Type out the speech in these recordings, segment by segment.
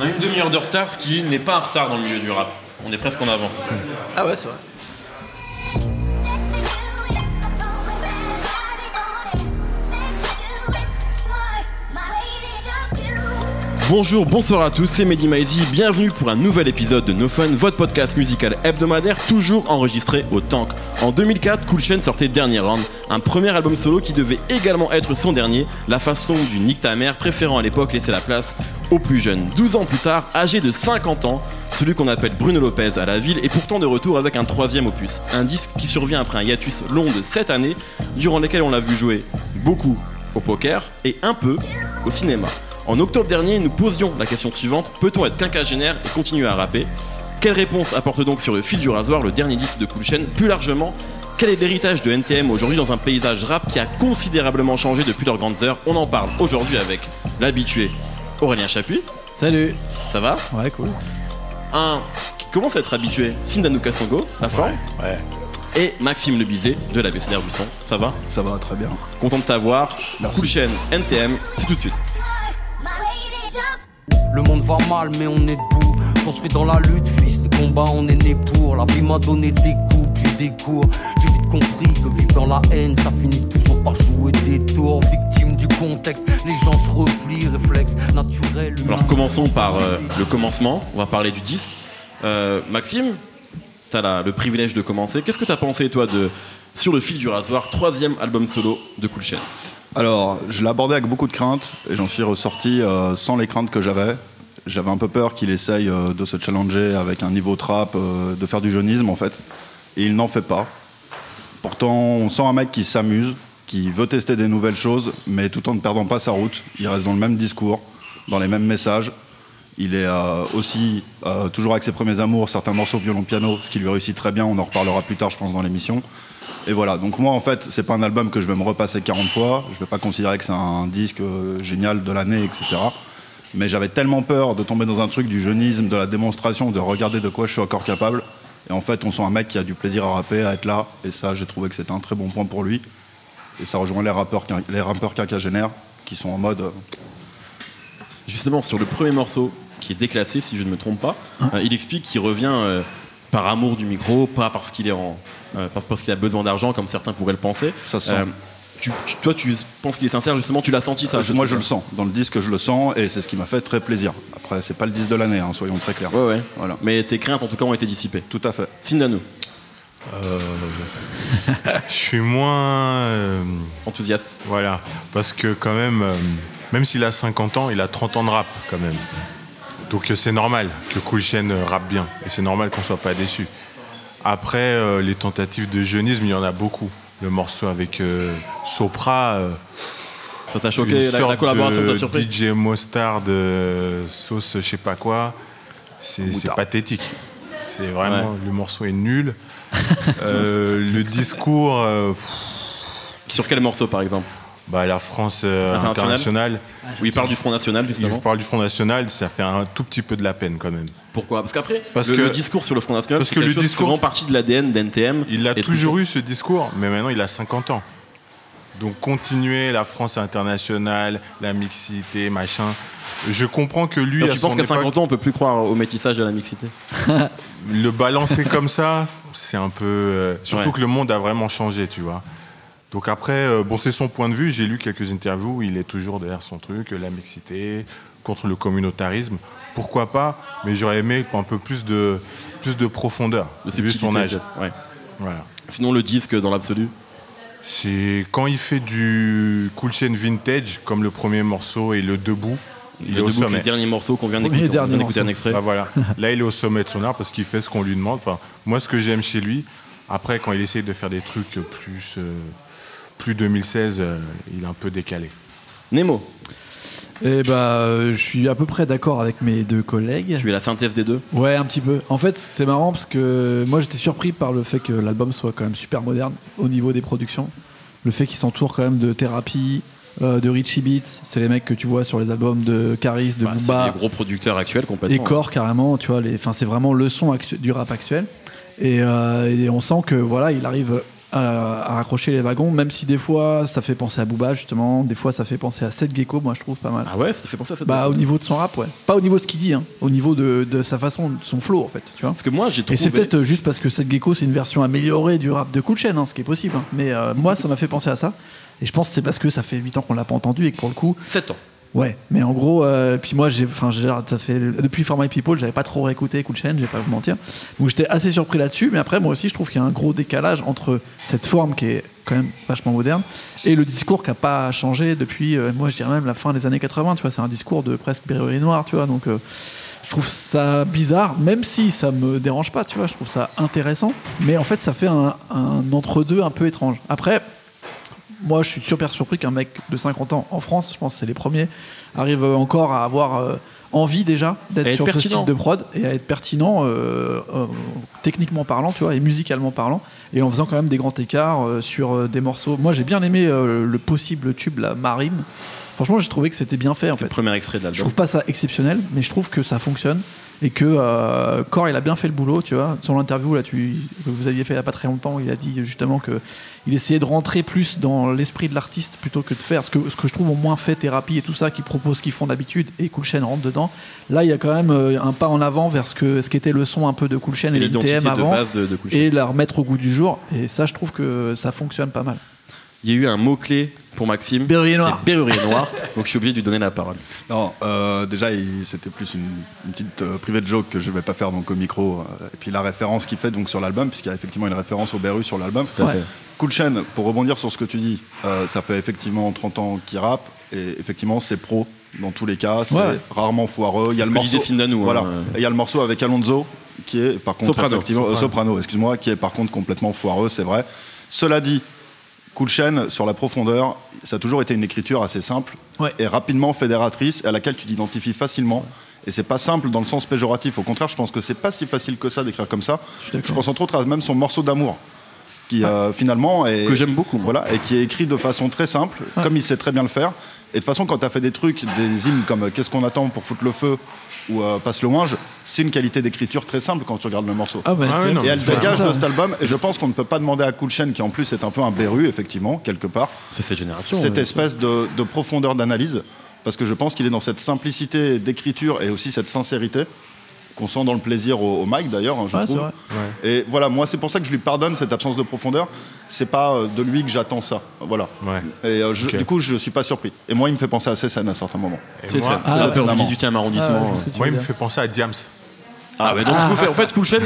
On a une demi-heure de retard, ce qui n'est pas un retard dans le milieu du rap. On est presque en avance. Ah ouais, c'est vrai. Bonjour, bonsoir à tous, c'est Mehdi Maizi, bienvenue pour un nouvel épisode de No Fun, votre podcast musical hebdomadaire toujours enregistré au Tank. En 2004, Cool Chain sortait Dernier Round, un premier album solo qui devait également être son dernier, la façon du Nick ta préférant à l'époque laisser la place aux plus jeunes. 12 ans plus tard, âgé de 50 ans, celui qu'on appelle Bruno Lopez à la ville est pourtant de retour avec un troisième opus, un disque qui survient après un hiatus long de 7 années, durant lesquelles on l'a vu jouer beaucoup au poker et un peu au cinéma. En octobre dernier, nous posions la question suivante peut-on être quinquagénaire et continuer à rapper? Quelle réponse apporte donc sur le fil du rasoir le dernier disque de Cool Chain Plus largement, quel est l'héritage de NTM aujourd'hui dans un paysage rap qui a considérablement changé depuis leurs grandes heures? On en parle aujourd'hui avec l'habitué Aurélien Chapuis. Salut. Ça va? Ouais, cool. Un qui commence à être habitué, Sindanou Songo, la forme. Ouais. Et Maxime Lebizet de la BCDR Buisson. Ça va? Ça va très bien. Content de t'avoir. Merci. Cool Chain, NTM, c'est tout de suite. Le monde va mal, mais on est debout. Construit dans la lutte, fils de combat, on est né pour. La vie m'a donné des coups, puis des cours. J'ai vite compris que vivre dans la haine, ça finit toujours par jouer des tours. Victime du contexte, les gens se replient, réflexe naturel. Alors commençons par euh, le commencement. On va parler du disque. Euh, Maxime, tu as le privilège de commencer. Qu'est-ce que tu as pensé, toi, de Sur le fil du rasoir, troisième album solo de Cool Chain Alors, je abordé avec beaucoup de craintes et j'en suis ressorti euh, sans les craintes que j'avais. J'avais un peu peur qu'il essaye euh, de se challenger avec un niveau trap, euh, de faire du jeunisme en fait. Et il n'en fait pas. Pourtant, on sent un mec qui s'amuse, qui veut tester des nouvelles choses, mais tout en ne perdant pas sa route. Il reste dans le même discours, dans les mêmes messages. Il est aussi toujours avec ses premiers amours, certains morceaux violon-piano, ce qui lui réussit très bien. On en reparlera plus tard, je pense, dans l'émission. Et voilà, donc moi en fait, c'est pas un album que je vais me repasser 40 fois. Je vais pas considérer que c'est un disque euh, génial de l'année, etc. Mais j'avais tellement peur de tomber dans un truc du jeunisme, de la démonstration, de regarder de quoi je suis encore capable. Et en fait, on sent un mec qui a du plaisir à rapper, à être là. Et ça, j'ai trouvé que c'était un très bon point pour lui. Et ça rejoint les rappeurs, les rappeurs quinquagénaires qui sont en mode. euh, Justement, sur le premier morceau, qui est déclassé, si je ne me trompe pas, euh, il explique qu'il revient euh, par amour du micro, pas parce qu'il est en, parce qu'il a besoin d'argent, comme certains pourraient le penser. Ça se sent. Euh, tu- tu- toi, tu penses qu'il est sincère, justement, tu l'as senti ça je- moi, je le sens. Dans le disque, je le sens. Et c'est ce qui m'a fait très plaisir. Après, c'est pas le disque de l'année, hein, soyons très clairs. Ouais, ouais. Voilà. Mais tes craintes, en tout cas, ont été dissipées. Tout à fait. Sindanou, Je suis moins. euh, enthousiaste. voilà. Parce que, quand même, euh, même s'il a 50 ans, il a 30 ans de rap, quand même. Donc, euh, c'est normal que Cool Chain euh, rappe bien. Et c'est normal qu'on soit pas déçu. Après, euh, les tentatives de jeunisme, il y en a beaucoup. Le morceau avec euh, Sopra. euh, Ça t'a une choqué la, collaboration de surpris DJ Mostard de sauce je sais pas quoi. C'est pathétique. C'est vraiment Ouais. le morceau est nul. Euh, le discours, euh, pff, Sur quel morceau, par exemple? Bah, la France euh, International. internationale. Où il parle du Front National, Il justement. parle du Front National, ça fait un tout petit peu de la peine quand même. Pourquoi? Parce qu'après, Parce le, que- le discours sur le Front National, parce que le discours- partie de l'ADN d'NTM. Il a Et toujours eu ce discours, mais maintenant il a 50 ans. Donc continuer la France internationale, la mixité, machin. Je comprends que lui, Alors, à tu penses qu'à époque, 50 ans, on peut plus croire au métissage de la mixité? Le balancer comme ça, c'est un peu. euh, surtout Ouais. que le monde a vraiment changé, tu vois. Donc après, euh, bon, c'est son point de vue. J'ai lu quelques interviews où il est toujours derrière son truc, la mixité, contre le communautarisme. Pourquoi pas? Mais j'aurais aimé un peu plus de, plus de profondeur, de vu son âge. Ouais. Voilà. Sinon, le disque, dans l'absolu. C'est quand il fait du cool chain vintage, comme le premier morceau et le debout, il Le est au debout, sommet. le dernier morceau qu'on vient d'écouter. On dernier vient d'écouter un morceau. extrait. Bah voilà. Là, il est au sommet de son art parce qu'il fait ce qu'on lui demande. Enfin, moi, ce que j'aime chez lui, après, quand il essaye de faire des trucs plus, euh, plus 2016, euh, il est un peu décalé. Nemo, Et bah, euh, je suis à peu près d'accord avec mes deux collègues. tu es la synthèse des deux. Ouais, un petit peu. En fait, c'est marrant parce que moi j'étais surpris par le fait que l'album soit quand même super moderne au niveau des productions. Le fait qu'il s'entoure quand même de Thérapie, euh, de Richie Beats, c'est les mecs que tu vois sur les albums de Caris, de Bah, c'est Booba les gros producteurs actuels complètement. et Core carrément, tu vois. les- Enfin, c'est vraiment le son actu- du rap actuel. Et, euh, et on sent que voilà, il arrive à, à raccrocher les wagons, même si des fois ça fait penser à Booba justement, des fois ça fait penser à Seth Gecko, moi je trouve pas mal. Ah ouais, ça fait penser à ça Bah au niveau de son rap, ouais. Pas au niveau de ce qu'il dit, hein. au niveau de, de sa façon, de son flow en fait, tu vois. Parce que moi, j'ai Et trouvé. c'est peut-être juste parce que Seth Gecko c'est une version améliorée du rap de Cool Chain, hein, ce qui est possible. hein. Mais euh, moi ça m'a fait penser à ça. Et je pense que c'est parce que ça fait 8 ans qu'on l'a pas entendu et que pour le coup, 7 ans. Ouais, mais en gros, euh, puis moi, j'ai, enfin, j'ai- ça fait depuis For My People, j'avais pas trop réécouté Cool Chain, je vais pas vous mentir. Donc j'étais assez surpris là-dessus, mais après, moi aussi, je trouve qu'il y a un gros décalage entre cette forme qui est quand même vachement moderne et le discours qui a pas changé depuis, euh, moi, je dirais même la fin des années 80. Tu vois, c'est un discours de presque Berruyer noir, tu vois. Donc, euh, je trouve ça bizarre, même si ça me dérange pas, tu vois. Je trouve ça intéressant, mais en fait, ça fait un, un entre-deux un peu étrange. Après moi, je suis super surpris qu'un mec de 50 ans en France, je pense que c'est les premiers, arrive encore à avoir euh, envie déjà d'être être sur ce type de prod et à être pertinent euh, euh, techniquement parlant, tu vois, et musicalement parlant, et en faisant quand même des grands écarts sur des morceaux. Moi, j'ai bien aimé le possible tube, la Marim. Franchement, j'ai trouvé que c'était bien fait en Le premier extrait de Je l'album. trouve pas ça exceptionnel, mais je trouve que ça fonctionne et que euh, Core il a bien fait le boulot, tu vois. Sur l'interview là, tu, que vous aviez fait il y a pas très longtemps, il a dit justement que il essayait de rentrer plus dans l'esprit de l'artiste plutôt que de faire ce que, ce que je trouve au moins fait thérapie et tout ça, qui propose ce qu'ils font d'habitude et Cool Chain rentre dedans. Là, il y a quand même euh, un pas en avant vers ce que ce qu'était le son un peu de Cool Chain et, Et l'identité de avant base de, de Cool Chain. et la remettre au goût du jour. Et ça, je trouve que ça fonctionne pas mal. Il y a eu un mot-clé pour Maxime. Berrurier noir. C'est Berrurier noir. donc je suis obligé de lui donner la parole. Non, euh, déjà, c'était plus une, une petite euh, private joke que je vais pas faire donc au micro. euh, et puis la référence qu'il fait donc sur l'album, puisqu'il y a effectivement une référence au Beru sur l'album. Ouais. Cool Chain, pour rebondir sur ce que tu dis, euh, ça fait effectivement 30 ans qu'il rappe et effectivement c'est pro dans tous les cas, c'est Ouais. rarement foireux. Il y a le morceau, hein. voilà, Et il y a le morceau avec Alonso qui est par contre euh, Soprano. soprano, excuse-moi, qui est par contre complètement foireux, c'est vrai. Cela dit, Cool Chain sur la profondeur, ça a toujours été une écriture assez simple Ouais. et rapidement fédératrice et à laquelle tu t'identifies facilement. Et c'est pas simple dans le sens péjoratif. Au contraire, je pense que c'est pas si facile que ça d'écrire comme ça. Je pense entre autres à même son morceau d'amour, qui euh, finalement est Que j'aime beaucoup, moi. Voilà, et qui est écrit de façon très simple, comme il sait très bien le faire. Et de toute façon, quand tu as fait des trucs, des hymnes comme euh, Qu'est-ce qu'on attend pour foutre le feu ou euh, Passe le ouinge, c'est une qualité d'écriture très simple quand tu regardes le morceau. Ah, bah, Ah non, Et elle dégage de cet album, et je pense qu'on ne peut pas demander à Cool Chain, qui en plus est un peu un berru, effectivement, quelque part, C'est cette génération. cette espèce de, de profondeur d'analyse, parce que je pense qu'il est dans cette simplicité d'écriture et aussi cette sincérité qu'on sent dans le plaisir au, au mic d'ailleurs, hein, je Ouais, c'est trouve. vrai. Et voilà, moi c'est pour ça que je lui pardonne cette absence de profondeur. C'est pas euh, de lui que j'attends ça, voilà. Ouais. Et euh, je- du coup, je suis pas surpris. Et moi, il me fait penser à scènes à certains moments. Et C'est moi, ça. Ah, la peur du clairement. 18e Ah, ouais, arrondissement. moi, il veux me fait penser à Diams. Ah, bah donc vous faites, en fait, Cool Chain,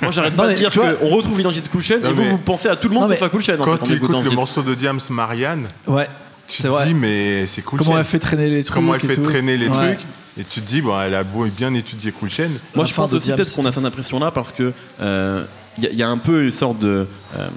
moi j'arrête pas de dire qu'on retrouve l'identité de Non, et vous, vous pensez à tout le monde sauf à Cool Chain. en Quand fait, tu écoutes le morceau de Diams, Marianne, Ouais, tu te vrai. dis, mais c'est cool. Comment elle fait traîner les trucs Comment elle fait traîner les trucs. Et tu te dis, bon, elle a beau bien étudier Cool Chain. Moi, je pense aussi peut-être qu'on a cette impression-là parce que euh, il y, a- y a un peu une sorte de euh,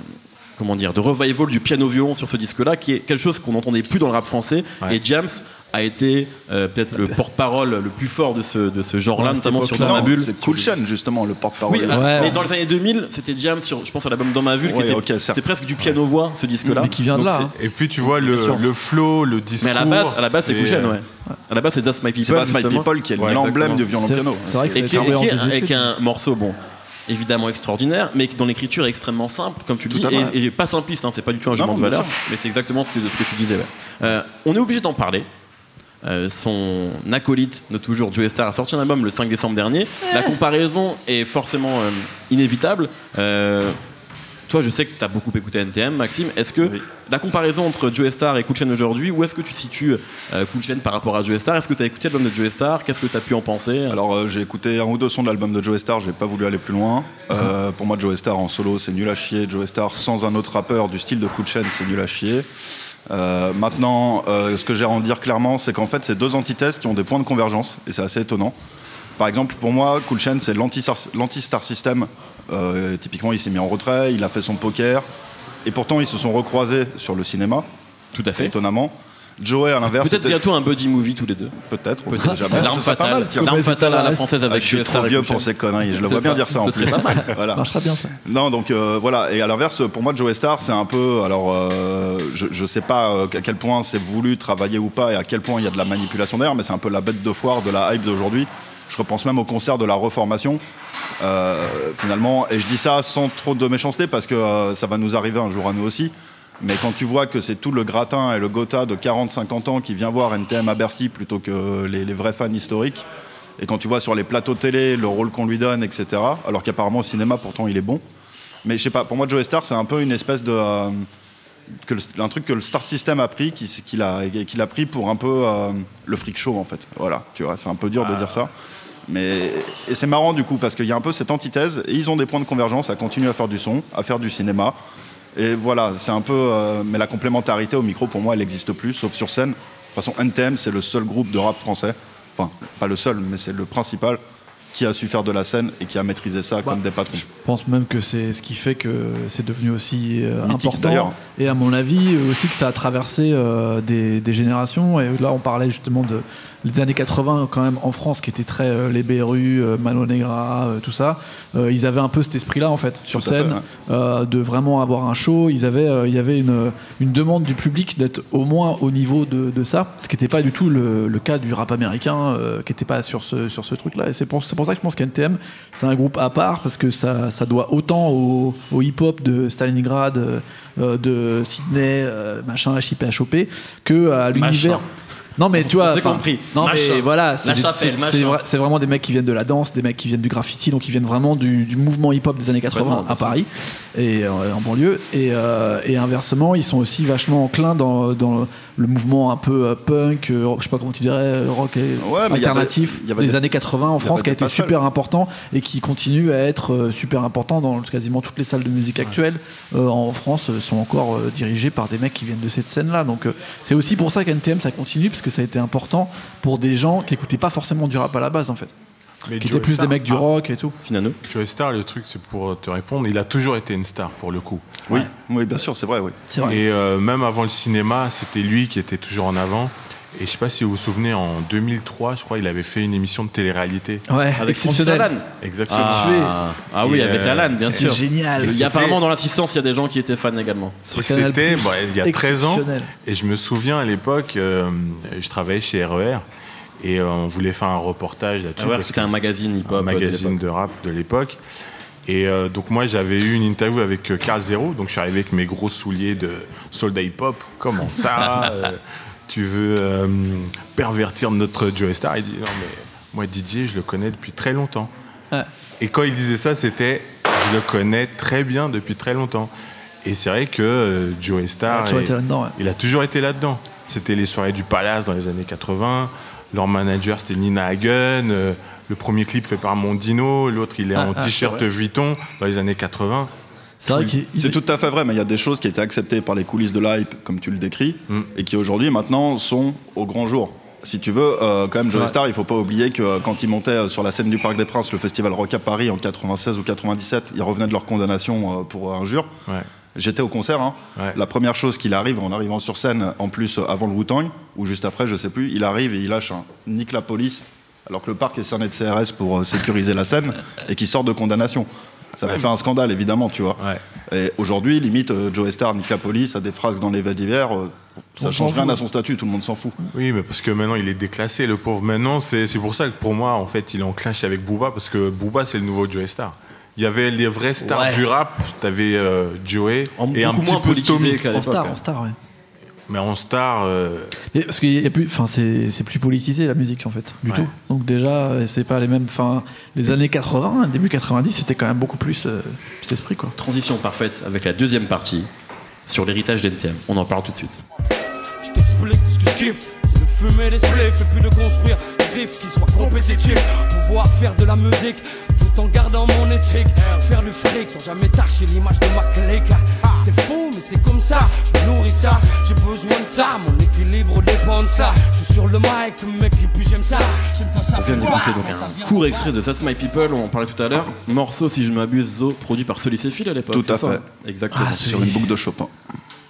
comment dire de revival du piano violon sur ce disque-là, qui est quelque chose qu'on n'entendait plus dans le rap français. Ouais. Et James a été euh, peut-être le porte-parole le plus fort de ce de ce genre-là, Ouais, notamment sur. Dans ma bulle. c'est Cool Chain, justement, le porte-parole. Oui, ah, Ouais. mais dans les années 2000, c'était James sur, je pense à l'album Dans ma bulle, qui était, c'était presque du piano-voix, ce disque-là. Mais qui vient de Donc là, c'est-. Et puis tu vois le, le flow, le discours. Mais à la base, à la base, c'est Cool ouais. À la base, c'est That's My People. C'est pas My. People qui est Ouais, l'emblème du violon C'est- vrai que c'est et qui est- désuétude. avec un morceau bon évidemment extraordinaire mais dont l'écriture est extrêmement simple comme tu le dis et, et pas simpliste hein, c'est pas du tout un jugement de valeur mais c'est exactement ce que, ce que tu disais ouais. Euh, on est obligé d'en parler. Euh, son acolyte de toujours Joe Star a sorti un album le 5 décembre dernier. La comparaison est forcément euh, inévitable. Euh, toi je sais que tu as beaucoup écouté NTM Maxime est-ce que Oui. la comparaison entre Joe Star et Cool Chain aujourd'hui où est-ce que tu situes euh, Cool par rapport à Joe Star? Est-ce que tu as écouté l'album de Joe Star? Qu'est-ce que tu as pu en penser? Alors euh, j'ai écouté un ou deux sons de l'album de Joe Star, j'ai pas voulu aller plus loin. Euh, pour moi Joe Star en solo c'est nul à chier. Joe Star sans un autre rappeur du style de Cool Chain c'est nul à chier. Euh, maintenant, euh, ce que j'ai à en dire clairement, c'est qu'en fait, c'est deux antithèses qui ont des points de convergence, et c'est assez étonnant. Par exemple, pour moi, Cool Chain, c'est l'anti-star system. Euh, typiquement, il s'est mis en retrait, il a fait son poker, et pourtant, ils se sont recroisés sur le cinéma, tout à fait étonnamment. Joey, à l'inverse, Peut-être bientôt un buddy movie tous les deux. Peut-être, Peut-être. jamais. L'arme fatale, l'arme fatale à la française Ah, avec je suis trop vieux pour ces conneries, je le vois bien dire ça en plus. pas mal. Voilà. marchera bien ça. Non, donc euh, voilà. Et à l'inverse, pour moi, Joe Star, c'est un peu. Alors, euh, je, je sais pas euh, à quel point c'est voulu travailler ou pas, et à quel point il y a de la manipulation derrière, mais c'est un peu la bête de foire de la hype d'aujourd'hui. Je repense même au concert de la Reformation. Euh, finalement, et je dis ça sans trop de méchanceté parce que euh, ça va nous arriver un jour à nous aussi. Mais quand tu vois que c'est tout le gratin et le Gotha de 40-50 ans qui vient voir NTM à Bercy plutôt que les, vrais fans historiques, et quand tu vois sur les plateaux télé le rôle qu'on lui donne, etc., alors qu'apparemment au cinéma pourtant il est bon. Mais je sais pas, pour moi Joe Star c'est un peu une espèce de... euh, que le- un truc que le Star System a pris, qui- qu'il a, pris pour un peu euh, le freak show en fait. Voilà, tu vois, c'est un peu dur de dire ça. Mais, et c'est marrant du coup, parce qu'il y a un peu cette antithèse, et ils ont des points de convergence à continuer à faire du son, à faire du cinéma. Et voilà, c'est un peu. euh, mais la complémentarité au micro, pour moi, elle n'existe plus, sauf sur scène. De toute façon, NTM, c'est le seul groupe de rap français, enfin, pas le seul, mais c'est le principal, qui a su faire de la scène et qui a maîtrisé ça comme des patrons. Je pense même que c'est ce qui fait que c'est devenu aussi euh, important. Et à mon avis aussi que ça a traversé euh, des, des générations. Et là, on parlait justement de les années 80 quand même en France, qui étaient très euh, les Berus, euh, Mano Negra, euh, tout ça. Euh, ils avaient un peu cet esprit-là en fait sur Tout à fait, scène, ouais. euh, de vraiment avoir un show. Ils avaient, euh, il y avait une, une demande du public d'être au moins au niveau de, de ça, ce qui n'était pas du tout le, le cas du rap américain, euh, qui n'était pas sur ce, sur ce truc-là. Et c'est pour, c'est pour ça que je pense qu'NTM, c'est un groupe à part, parce que ça, ça doit autant au, au hip-hop de Stalingrad, de Sydney, euh, machin, HIP, HOP, que à l'univers. Non mais tu vois, compris. Non Machin. mais voilà, c'est vraiment des mecs qui viennent de la danse, des mecs qui viennent du graffiti, donc ils viennent vraiment du, du mouvement hip-hop des années 80 Complètement, à. Paris et euh, en banlieue. Et, euh, et inversement, ils sont aussi vachement enclins dans, dans le mouvement un peu euh, punk, euh, je sais pas comment tu dirais, rock Ouais, y avait- alternatif y avait des des- années 80 en France, qui a été super important et qui continue à être super important dans quasiment toutes les salles de musique actuelles euh, en France sont encore euh, dirigées par des mecs qui viennent de cette scène-là. Donc euh, c'est aussi pour ça qu'NTM ça continue parce que ça a été important pour des gens qui écoutaient pas forcément du rap à la base en fait, Mais qui Joe étaient plus Star- des mecs du ah, rock et tout. Finano. Joe Star, le truc, c'est pour te répondre, il a toujours été une star pour le coup. Oui, oui, bien sûr, c'est vrai, oui. Vrai. Et euh, même avant le cinéma, c'était lui qui était toujours en avant. Et je sais pas si vous vous souvenez, en 2003, je crois, il avait fait une émission de télé-réalité. Ouais, Avec exceptionnel. Lalanne. Exactement. Ah, ah oui, Et, avec euh, Lalanne, bien C'est sûr. génial. Il y a apparemment dans l'assistance, il y a des gens qui étaient fans également. C'était bah, il y a 13 ans. Et je me souviens à l'époque, euh, je travaillais chez RER et euh, on voulait faire un reportage là-dessus. Ah ouais, parce c'était un magazine hip-hop. euh, de magazine de rap de l'époque. Et euh, donc moi j'avais eu une interview avec Carl Zero, donc je suis arrivé avec mes gros souliers de soldat hip-hop. Comment ça euh, Tu veux euh, pervertir notre Joe Star? Il dit non mais moi Didier je le connais depuis très longtemps. Ouais. Et quand il disait ça c'était je le connais très bien depuis très longtemps. Et c'est vrai que euh, Joe Star Il a toujours est- été là-dedans, ouais. il a toujours été là-dedans. C'était les soirées du Palace dans les années 80. Leur manager, c'était Nina Hagen. Euh, le premier clip fait par Mondino. L'autre, il est Ah, en ah, t-shirt Vuitton dans les années 80. C'est vrai qu'il C'est tout à fait vrai, mais il y a des choses qui étaient acceptées par les coulisses de l'hype, comme tu le décris, Mm. et qui aujourd'hui, maintenant, sont au grand jour. Si tu veux, euh, quand même, Joe Ouais. Star, il faut pas oublier que euh, quand ils montaient euh, sur la scène du Parc des Princes, le festival Rock à Paris en 96 ou 97, ils revenaient de leur condamnation euh, pour injure. Ouais. J'étais au concert. hein. Ouais. La première chose qu'il arrive en arrivant sur scène, en plus avant le Wu-Tang, ou juste après, je sais plus, il arrive et il lâche un nique la police, alors que le parc est cerné de CRS pour sécuriser la scène, et qui sort de condamnation. Ça avait fait un scandale, évidemment, tu vois. Ouais. Et aujourd'hui, limite, euh, Joe Star, nique la police, a des phrases dans les faits divers, euh, ça change rien à son statut, tout le monde s'en fout. Oui, mais parce que maintenant, il est déclassé, le pauvre. Maintenant, c'est c'est pour ça que pour moi, en fait, il est en clinch avec Booba, parce que Booba, c'est le nouveau Joe Star. Il y avait les vrais stars Ouais. du rap. T'avais euh, Joey En et un petit peu Stomy. En star, en star, ouais. Mais en star, euh, parce qu'il y a plus, enfin c'est c'est plus politisé la musique en fait, du Ouais. tout. Donc déjà euh, c'est pas les mêmes, enfin les années 80, début 90 c'était quand même beaucoup plus euh, cet esprit quoi. Transition parfaite avec la deuxième partie sur l'héritage d'NTM. On en parle tout de suite. Je t'explique ce que je kiffe, c'est de fumer des spliffs et puis de construire des riffs qui soient compétitifs. Pouvoir faire de la musique tout en gardant mon éthique. Faire du fric sans jamais tâcher l'image de ma clique. C'est fou, mais c'est comme ça, je me nourris de ça. J'ai besoin de ça, mon équilibre dépend de ça. Je suis sur le mic, mec, et puis j'aime ça. Ça On vient d'écouter donc un court de extrait de That's My People, on en parlait tout à l'heure. Morceau, si je ne m'abuse, Zo, produit par Solis et Phil à l'époque. Tout à fait. Exactement. Ah, Sur une boucle de Chopin.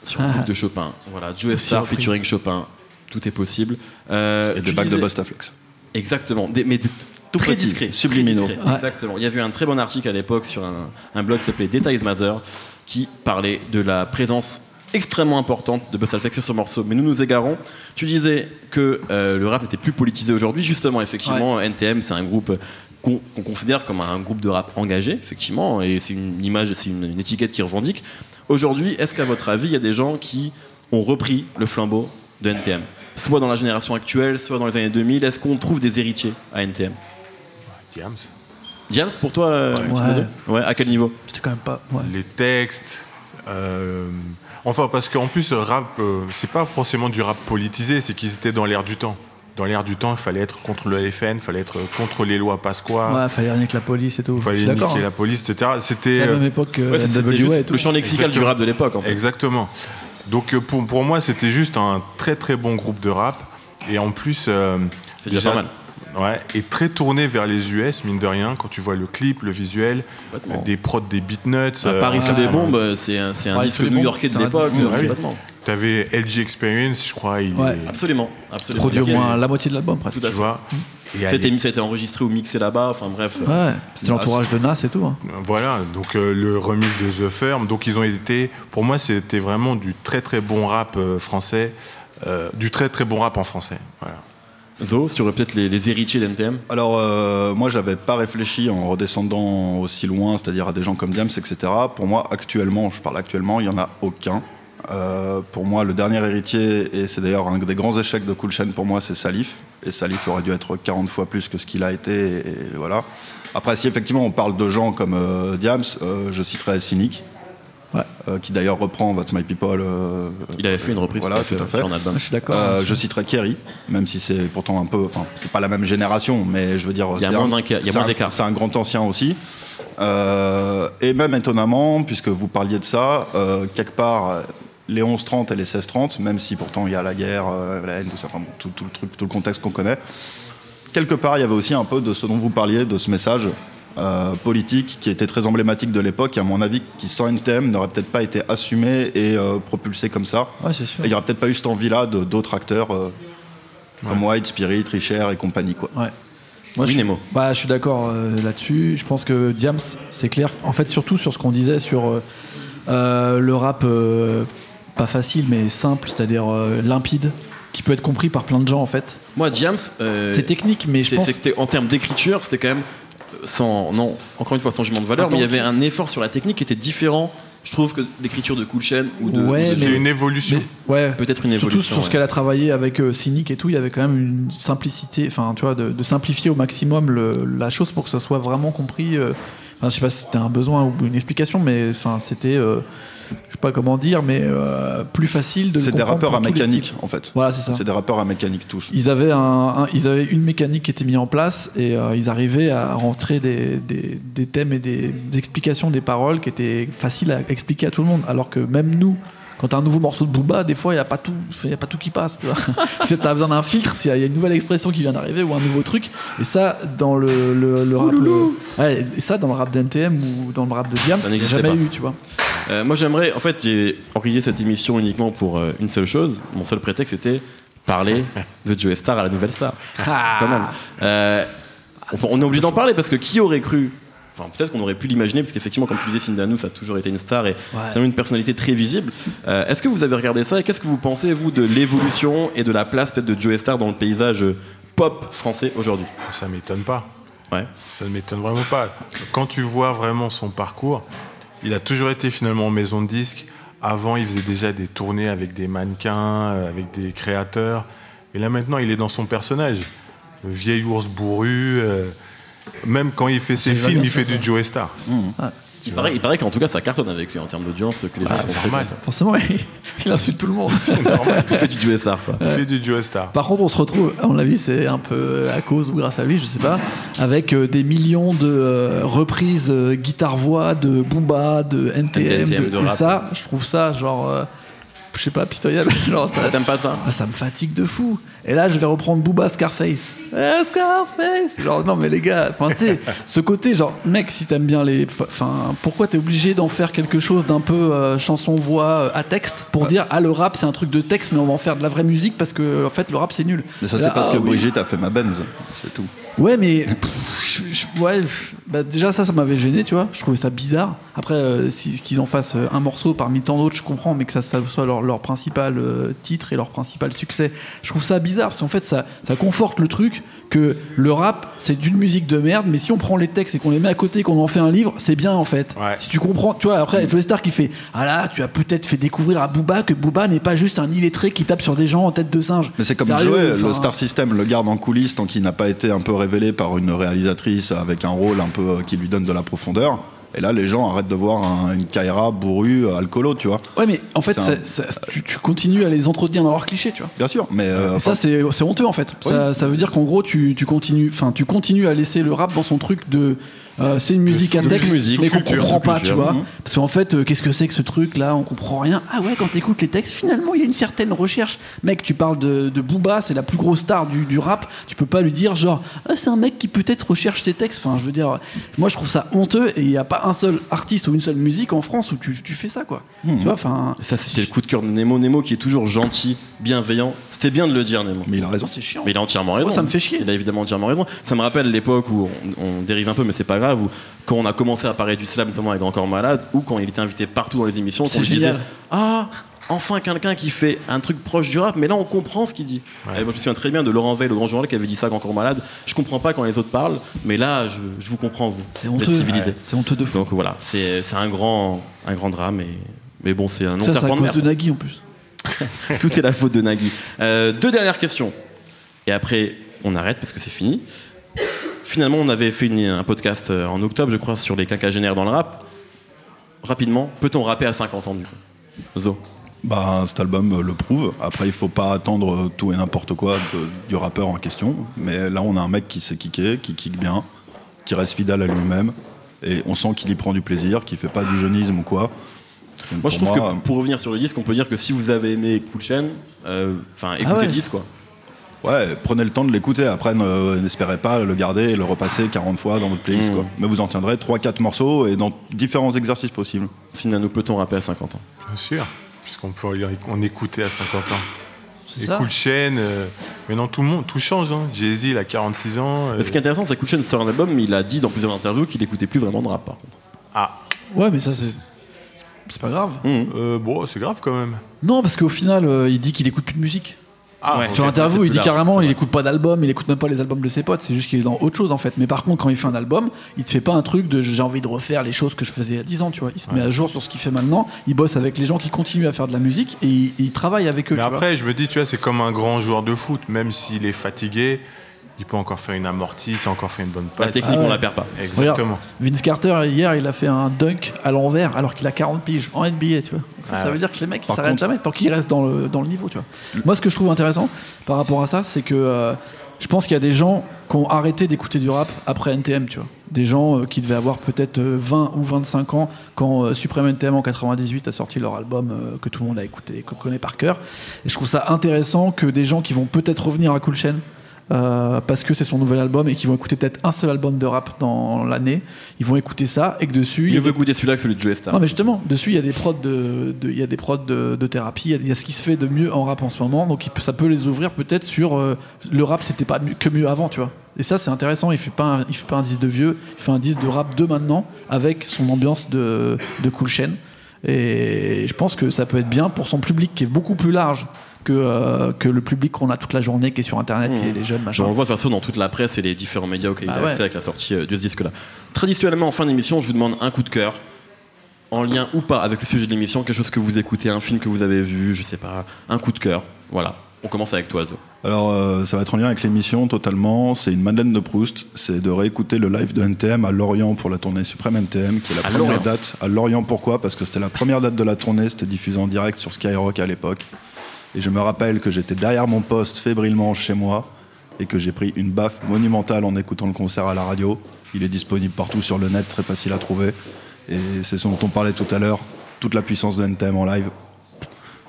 sur une boucle de Chopin. Voilà, Joe Star repris. featuring Chopin. Tout est possible. Euh, Et des bacs de disais- Bostaflex. Exactement, des- mais des- Tout très petit, discret. subliminaux. très discret, Ouais. Exactement. Il y avait eu un très bon article à l'époque sur un, un blog qui s'appelait Details Matter qui parlait de la présence extrêmement importante de Busta Flex sur ce morceau. Mais nous nous égarons. Tu disais que euh, le rap était plus politisé aujourd'hui. Justement, effectivement, NTM, c'est un groupe qu'on qu'on considère comme un groupe de rap engagé, effectivement, et c'est une image, c'est une, une étiquette qui revendique. Aujourd'hui, est-ce qu'à votre avis, il y a des gens qui ont repris le flambeau de NTM Soit dans la génération actuelle, soit dans les années 2000, est-ce qu'on trouve des héritiers à NTM Diams. James, pour toi, euh, Simodo ouais, à quel niveau C'était quand même pas. ouais. Les textes. euh, Enfin, parce qu'en plus, le rap, euh, c'est pas forcément du rap politisé, c'est qu'ils étaient dans l'air du temps. Dans l'air du temps, il fallait être contre le FN, il fallait être contre les lois Pasqua, Ouais, fallait rien que la police et tout. il fallait niquer d'accord. la hein. police, etc. C'était. La euh, même époque que Ouais, NWA juste et tout. le champ lexical du Exactement. rap de l'époque, en fait. Exactement. Donc euh, pour, pour moi, c'était juste un très très bon groupe de rap. Et en plus, euh, C'est déjà pas mal. Ouais, et très tourné vers les US, mine de rien, quand tu vois le clip, le visuel, Complètement. des prods, des beatnuts. Euh, Paris sous des bombes, euh, c'est un, c'est un disque les new-yorkais de l'époque. euh. T'avais LG Experience, je crois, il Ouais. est- Absolument, absolument. Produit au moins la moitié de l'album presque. Tout à tu vois. Et à C'était c'était enregistré ou mixé là-bas, enfin bref. euh, Ouais, c'était l'entourage de Nas et tout. hein. Voilà, donc euh, le remix de The Firm. Donc ils ont été, pour moi, c'était vraiment du très très bon rap euh, français, euh, du très très bon rap en français. Voilà. Zo, tu aurais peut-être les, héritiers d'NTM Alors, euh, moi, j'avais pas réfléchi en redescendant aussi loin, c'est-à-dire à des gens comme Diams, etc. Pour moi, actuellement, je parle actuellement, il y en a aucun. Euh, pour moi, le dernier héritier, et c'est d'ailleurs un des grands échecs de Cool Chain pour moi, c'est Salif. Et Salif aurait dû être 40 fois plus que ce qu'il a été, voilà. Après, si effectivement on parle de gens comme euh, Diams, euh, je citerai Cynic, Ouais. euh, qui d'ailleurs reprend That's My People. euh, Il avait fait une reprise Voilà, tout à fait, fait. sur un album. Je suis d'accord. euh, hein. je citerai Kerry, même si c'est pourtant un peu, enfin, c'est pas la même génération, mais je veux dire, Il y a c'est moins d'écart. C'est un grand ancien aussi. Euh, et même étonnamment, puisque vous parliez de ça, euh, quelque part, les 11-30 et les 16-30, même si pourtant il y a la guerre, euh, la haine, tout ça, enfin, bon, tout, tout le truc, tout le contexte qu'on connaît, quelque part, il y avait aussi un peu de ce dont vous parliez, de ce message euh, politique qui était très emblématique de l'époque, et à mon avis, qui sans NTM n'aurait peut-être pas été assumé et euh, propulsé comme ça. Ouais, c'est sûr. Et il n'y aurait peut-être pas eu cette envie-là de- d'autres acteurs euh, comme White, Spirit, Richer et compagnie. Quoi. Ouais. Moi, Oui, je, Nemo. bah, je suis d'accord euh, là-dessus. Je pense que Diams, c'est clair. En fait, surtout sur ce qu'on disait sur le rap euh, pas facile, mais simple, c'est-à-dire euh, limpide, qui peut être compris par plein de gens en fait. Moi, Diams, euh, c'est technique, mais je c'est- pense. c'est que c'était- en termes d'écriture, c'était quand même sans, non, encore une fois, sans jugement de valeur, Attends, mais il y avait un effort sur la technique qui était différent, je trouve, que l'écriture de Cool Chain ou de. Ouais, C'était une évolution. mais- ouais, Peut-être une Surtout évolution. sur ce qu'elle a travaillé avec euh, Cynic et tout, il y avait quand même une simplicité, enfin, tu vois, de, de simplifier au maximum le- la chose pour que ça soit vraiment compris. euh, enfin, je sais pas si c'était un besoin ou une explication, mais enfin, c'était, euh, je sais pas comment dire, mais euh, plus facile de. C'est des rappeurs à mécanique, en fait. Voilà, c'est ça. C'est des rappeurs à mécanique tous. Ils avaient, un, un- ils avaient une mécanique qui était mise en place et euh, ils arrivaient à rentrer des, des- des thèmes et des, des explications des paroles qui étaient faciles à expliquer à tout le monde. Alors que même nous, quand t'as un nouveau morceau de Booba, des fois il n'y a, pas tout- y a pas tout qui passe. Tu vois. Si t'as besoin d'un filtre, s'il y a une nouvelle expression qui vient d'arriver ou un nouveau truc. Et ça, dans le, le, le rap. le- ouais, et ça, dans le rap d'NTM ou dans le rap de Diams, Ça il n'y a jamais pas. eu, tu vois. Euh, moi, j'aimerais. En fait, j'ai organisé cette émission uniquement pour euh, une seule chose. Mon seul prétexte, c'était parler de Joe Star à la nouvelle star. Quand même. Euh, on, on est obligé d'en parler parce que qui aurait cru Enfin, peut-être qu'on aurait pu l'imaginer, parce qu'effectivement, comme tu disais, Sindanou, ça a toujours été une star et c'est une personnalité très visible. Euh, Est-ce que vous avez regardé ça et qu'est-ce que vous pensez, vous, de l'évolution et de la place peut-être de Joe Star dans le paysage euh, pop français aujourd'hui? Ça m'étonne pas. Ouais. Ça ne m'étonne vraiment pas. Quand tu vois vraiment son parcours, il a toujours été finalement en maison de disques. Avant, il faisait déjà des tournées avec des mannequins, euh, avec des créateurs. Et là, maintenant, il est dans son personnage. Le vieil ours bourru. euh, même quand il fait ses C'est films, il fait du Joe Star. Il paraît, il paraît qu'en tout cas, ça cartonne avec lui en termes d'audience, que les gens sont c'est très normal. Forcément, il insulte tout le monde. Il fait du Joe Star, quoi. Il fait du Joe Star. Par contre, on se retrouve, à mon avis, c'est un peu à cause ou grâce à lui, je sais pas, avec euh, des millions de euh, reprises euh, guitare-voix de Booba, de NTM, NTM, de, de et ça, je trouve ça genre, euh, je sais pas, pitoyable. genre, ça, Ah, T'aimes pas ça? Ah, ça me fatigue de fou. Et là, je vais reprendre Booba Scarface. Eh, Scarface Genre, non, mais les gars, enfin, tu sais, ce côté, genre, mec, si t'aimes bien les. Enfin, pourquoi t'es obligé d'en faire quelque chose d'un peu euh, chanson-voix euh, à texte pour dire, ah, le rap, c'est un truc de texte, mais on va en faire de la vraie musique parce que, en fait, le rap, c'est nul. Mais ça, c'est parce ah, que oui. Brigitte a fait ma Benz, c'est tout. Ouais, mais je- je- ouais, je- bah, déjà ça, ça m'avait gêné, tu vois. Je trouvais ça bizarre. Après, euh, si- qu'ils en fassent euh, un morceau parmi tant d'autres, je comprends, mais que ça, ça soit leur, leur principal euh, titre et leur principal succès, je trouve ça bizarre parce qu'en fait, ça, ça conforte le truc que le rap, c'est d'une musique de merde, mais si on prend les textes et qu'on les met à côté, qu'on en fait un livre, c'est bien en fait. Ouais. Si tu comprends, tu vois, après, Joe Star qui fait Ah là, tu as peut-être fait découvrir à Booba que Booba n'est pas juste un illettré qui tape sur des gens en tête de singe. Mais c'est comme Sérieux, Joey, enfin, le Star System le garde en coulisses tant qu'il n'a pas été un peu révélé par une réalisatrice avec un rôle un peu euh, qui lui donne de la profondeur. Et là, les gens arrêtent de voir un- une Kaira bourrue, euh, alcoolo, tu vois. Ouais, mais en fait, ça- tu, tu continues à les entretenir dans leurs clichés, tu vois. Bien sûr, mais euh, ça, c'est honteux en fait. Ça, ça veut dire qu'en gros, tu, tu continues, enfin, tu continues à laisser le rap dans son truc de. Euh, c'est une musique à texte, musique, mais qu'on comprend pas, tu vois. Mhm. Parce qu'en fait, euh, qu'est-ce que c'est que ce truc là On comprend rien. Ah ouais, quand t'écoutes les textes, finalement, il y a une certaine recherche. Mec, tu parles de, de Booba, c'est la plus grosse star du, du rap. Tu peux pas lui dire genre, ah, c'est un mec qui peut-être recherche ses textes. Enfin, je veux dire, moi, je trouve ça honteux et il y a pas un seul artiste ou une seule musique en France où tu, tu fais ça, quoi. Mhm. Tu vois, enfin. Ça, c'était le coup de cœur de Nemo. Nemo qui est toujours gentil, bienveillant. C'était bien de le dire, Nemo. mais il a raison. C'est chiant. Mais il a entièrement raison. Moi, ça me fait chier. Il a évidemment entièrement raison. Ça me rappelle l'époque où on, on dérive un peu, mais c'est pas grave, où quand on a commencé à parler du slam, notamment avec Encore Malade, ou quand il était invité partout dans les émissions, lui disait génial. Ah, enfin quelqu'un qui fait un truc proche du rap, mais là on comprend ce qu'il dit. Et moi je me souviens très bien de Laurent Veil, le grand journal, qui avait dit ça avec Encore Malade. Je comprends pas quand les autres parlent, mais là je, je vous comprends, vous. C'est honteux. civilisé. C'est honteux de fou. Donc voilà, c'est un grand, un grand drame, et, mais bon, c'est un Ça, c'est à de cause de Nagui en plus. Tout est la faute de Nagui. Euh, deux dernières questions. Et après, on arrête parce que c'est fini. Finalement, on avait fait un podcast euh, en octobre, je crois, sur les quinquagénaires dans le rap. Rapidement, peut-on rapper à 50 ans du coup? Zo. Bah, cet album euh, le prouve. Après, il faut pas attendre tout et n'importe quoi du rappeur en question. Mais là, on a un mec qui sait kicker, qui kick bien, qui reste fidèle à lui-même. Et on sent qu'il y prend du plaisir, qu'il fait pas du jeunisme ou quoi. Donc, Moi, je trouve que pour revenir sur le disque, on peut dire que si vous avez aimé Coup de chaîne, euh, enfin, écoutez ouais. le disque, quoi. Ouais, prenez le temps de l'écouter. Après, ne- n'espérez pas le garder et le repasser 40 fois dans votre playlist. Mmh. Quoi. Mais vous en tiendrez 3-4 morceaux et dans différents exercices possibles. Finalement, peut-on rapper à 50 ans? Bien sûr, puisqu'on peut on écoutait à 50 ans. Et ça. Cool Chain, euh, maintenant tout le monde, tout change. Hein. Jay-Z, il a 46 ans. euh, Mais Ce qui est intéressant, c'est que Coup de chaîne sort un album, mais il a dit dans plusieurs interviews qu'il écoutait plus vraiment de rap, par contre. Ah, Ouais, mais ça, c'est. C'est pas grave. Mmh. euh, bon, c'est grave quand même. Non, parce qu'au final, euh, il dit qu'il écoute plus de musique. Ah, Ouais. Sur l'interview, il dit carrément, il écoute pas d'album, il écoute même pas les albums de ses potes, c'est juste qu'il est dans autre chose en fait. Mais par contre, quand il fait un album, il te fait pas un truc de j'ai envie de refaire les choses que je faisais il y a 10 ans, tu vois. Il se met à jour sur ce qu'il fait maintenant, il bosse avec les gens qui continuent à faire de la musique et il, il travaille avec eux, Mais tu vois. après, je me dis, tu vois, c'est comme un grand joueur de foot. Même s'il est fatigué, il peut encore faire une amortie, c'est encore faire une bonne La passe. technique, Ah ouais. on la perd pas. Exactement. Vince Carter, hier, il a fait un dunk à l'envers alors qu'il a 40 piges en NBA, tu vois. Ça, Ah ça ouais. veut dire que les mecs, ils s'arrêtent contre- jamais tant qu'ils restent dans le, dans le niveau, tu vois. Moi, ce que je trouve intéressant par rapport à ça, c'est que euh, je pense qu'il y a des gens qui ont arrêté d'écouter du rap après NTM, tu vois. Des gens euh, qui devaient avoir peut-être euh, 20 ou 25 ans quand euh, Supreme NTM en 98 a sorti leur album euh, que tout le monde a écouté, qu'on connaît par cœur. Et je trouve ça intéressant que des gens qui vont peut-être revenir à Cool Chain, euh, parce que c'est son nouvel album et qui vont écouter peut-être un seul album de rap dans l'année, ils vont écouter ça et que dessus. Mieux des- écouter celui-là que celui de Joe Star. non mais justement, dessus il y a des prods de, de- il y a des prods de, de thérapie, il y a- il y, a ce qui se fait de mieux en rap en ce moment, donc ça peut les ouvrir peut-être sur euh, le rap c'était pas que mieux avant, tu vois. Et ça c'est intéressant, il fait pas un, il fait pas un disque de vieux, il fait un disque de rap de maintenant avec son ambiance de, de cool chain. Et je pense que ça peut être bien pour son public qui est beaucoup plus large que, euh, que le public qu'on a toute la journée qui est sur internet, qui est les jeunes machin. On le voit de toute façon dans toute la presse et les différents médias auxquels Ah il a ouais. accès avec la sortie euh, de ce disque-là. Traditionnellement, en fin d'émission, je vous demande un coup de cœur, en lien ou pas avec le sujet de l'émission, quelque chose que vous écoutez, un film que vous avez vu, je sais pas, un coup de cœur. Voilà. On commence avec toi, Zo. Alors, euh, ça va être en lien avec l'émission totalement. C'est une Madeleine de Proust. C'est de réécouter le live de NTM à Lorient pour la tournée Suprême NTM, qui est la À première Lorient. date. À Lorient, pourquoi? Parce que c'était la première date de la tournée. C'était diffusé en direct sur Skyrock à l'époque. Et je me rappelle que j'étais derrière mon poste fébrilement chez moi et que j'ai pris une baffe monumentale en écoutant le concert à la radio. Il est disponible partout sur le net, très facile à trouver. Et c'est ce dont on parlait tout à l'heure, toute la puissance de NTM en live.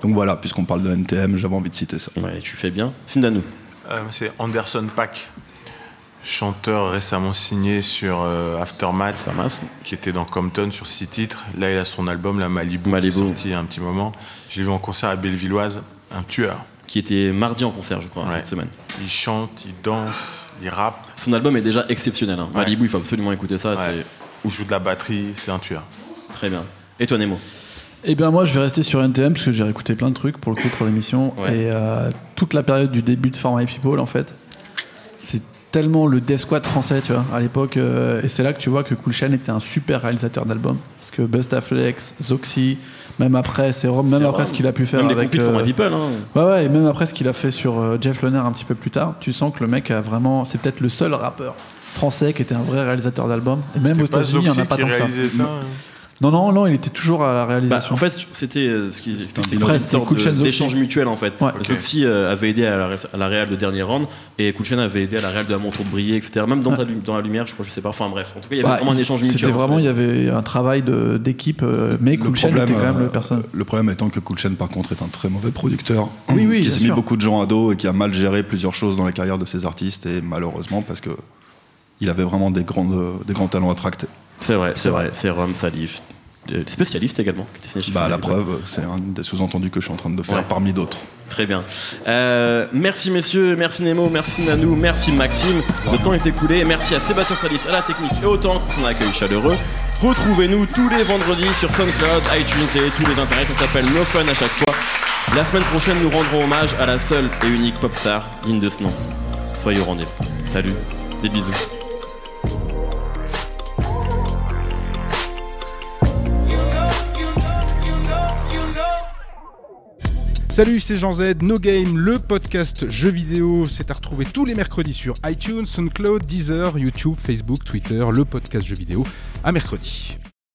Donc voilà, puisqu'on parle de NTM, j'avais envie de citer ça. Ouais, tu fais bien. Sindanou. Euh, c'est Anderson Pack, chanteur récemment signé sur euh, Aftermath, qui était dans Compton sur six titres. Là, il a son album, la Malibu, Malibu. qui est sorti il y a un petit moment. Je l'ai vu en concert à Bellevilloise, un tueur. qui était mardi en concert, je crois, Ouais. cette semaine. Il chante, il danse, il rappe, Son album est déjà exceptionnel. Hein. Ouais. Malibu, il faut absolument écouter ça. Il joue de la batterie, c'est un tueur. très bien. Et toi, Nemo? Eh bien moi je vais rester sur NTM parce que j'ai réécouté plein de trucs pour le coup pour l'émission Ouais. et euh, toute la période du début de For My People en fait c'est tellement le Death Squad français tu vois à l'époque euh, et c'est là que tu vois que Cool Chain était un super réalisateur d'albums parce que Bustaflex, Zoxy même après c'est même C'est après ce qu'il a pu faire Même les avec for euh, my people. Hein. Ouais, ouais, et même après ce qu'il a fait sur euh, Jeff Loner un petit peu plus tard, tu sens que le mec a vraiment. C'est peut-être le seul rappeur français qui était un vrai réalisateur d'albums. Et même aux États-Unis, il n'y en a pas tant que ça. hein. Non, non, non, il était toujours à la Bah, réalisation. en fait, c'était euh, ce qui C'était une sorte d'échange mutuel en fait. Ouais. Zoxy euh, avait aidé à la, à la réal de dernier round et Chain avait aidé à la réal de à mon tour de briller, etc. Même dans, ta la lumière, je crois, je sais pas. Enfin bref, en tout cas, il y avait Bah, vraiment un échange mutuel. C'était vraiment, il y avait un travail d'équipe, euh, mais Chain était quand même euh, le personne. le problème étant que Chain, par contre, est un très mauvais producteur. Oui, oui, qui s'est mis beaucoup de gens à dos et qui a mal géré plusieurs choses dans la carrière de ses artistes. Et malheureusement, parce que il avait vraiment des, grandes, des grands talents à tracter. C'est vrai, c'est vrai. C'est Rome, Salif, euh, les spécialistes également. Qui Bah, la preuve, c'est un des sous-entendus que je suis en train de faire Ouais. parmi d'autres. Très bien. Euh, merci messieurs, merci Nemo, merci Nanou, merci Maxime. Le temps est écoulé. Merci à Sébastien Salis, à la technique et autant pour son accueil chaleureux. Retrouvez-nous tous les vendredis sur SoundCloud, iTunes et tous les internets. On s'appelle No Fun à chaque fois. La semaine prochaine, nous rendrons hommage à la seule et unique pop star digne de ce nom. Soyez au rendez-vous. Salut, des bisous. Salut, c'est Jean Z, No Game, le podcast jeux vidéo. C'est à retrouver tous les mercredis sur iTunes, SoundCloud, Deezer, YouTube, Facebook, Twitter, le podcast jeux vidéo. À mercredi.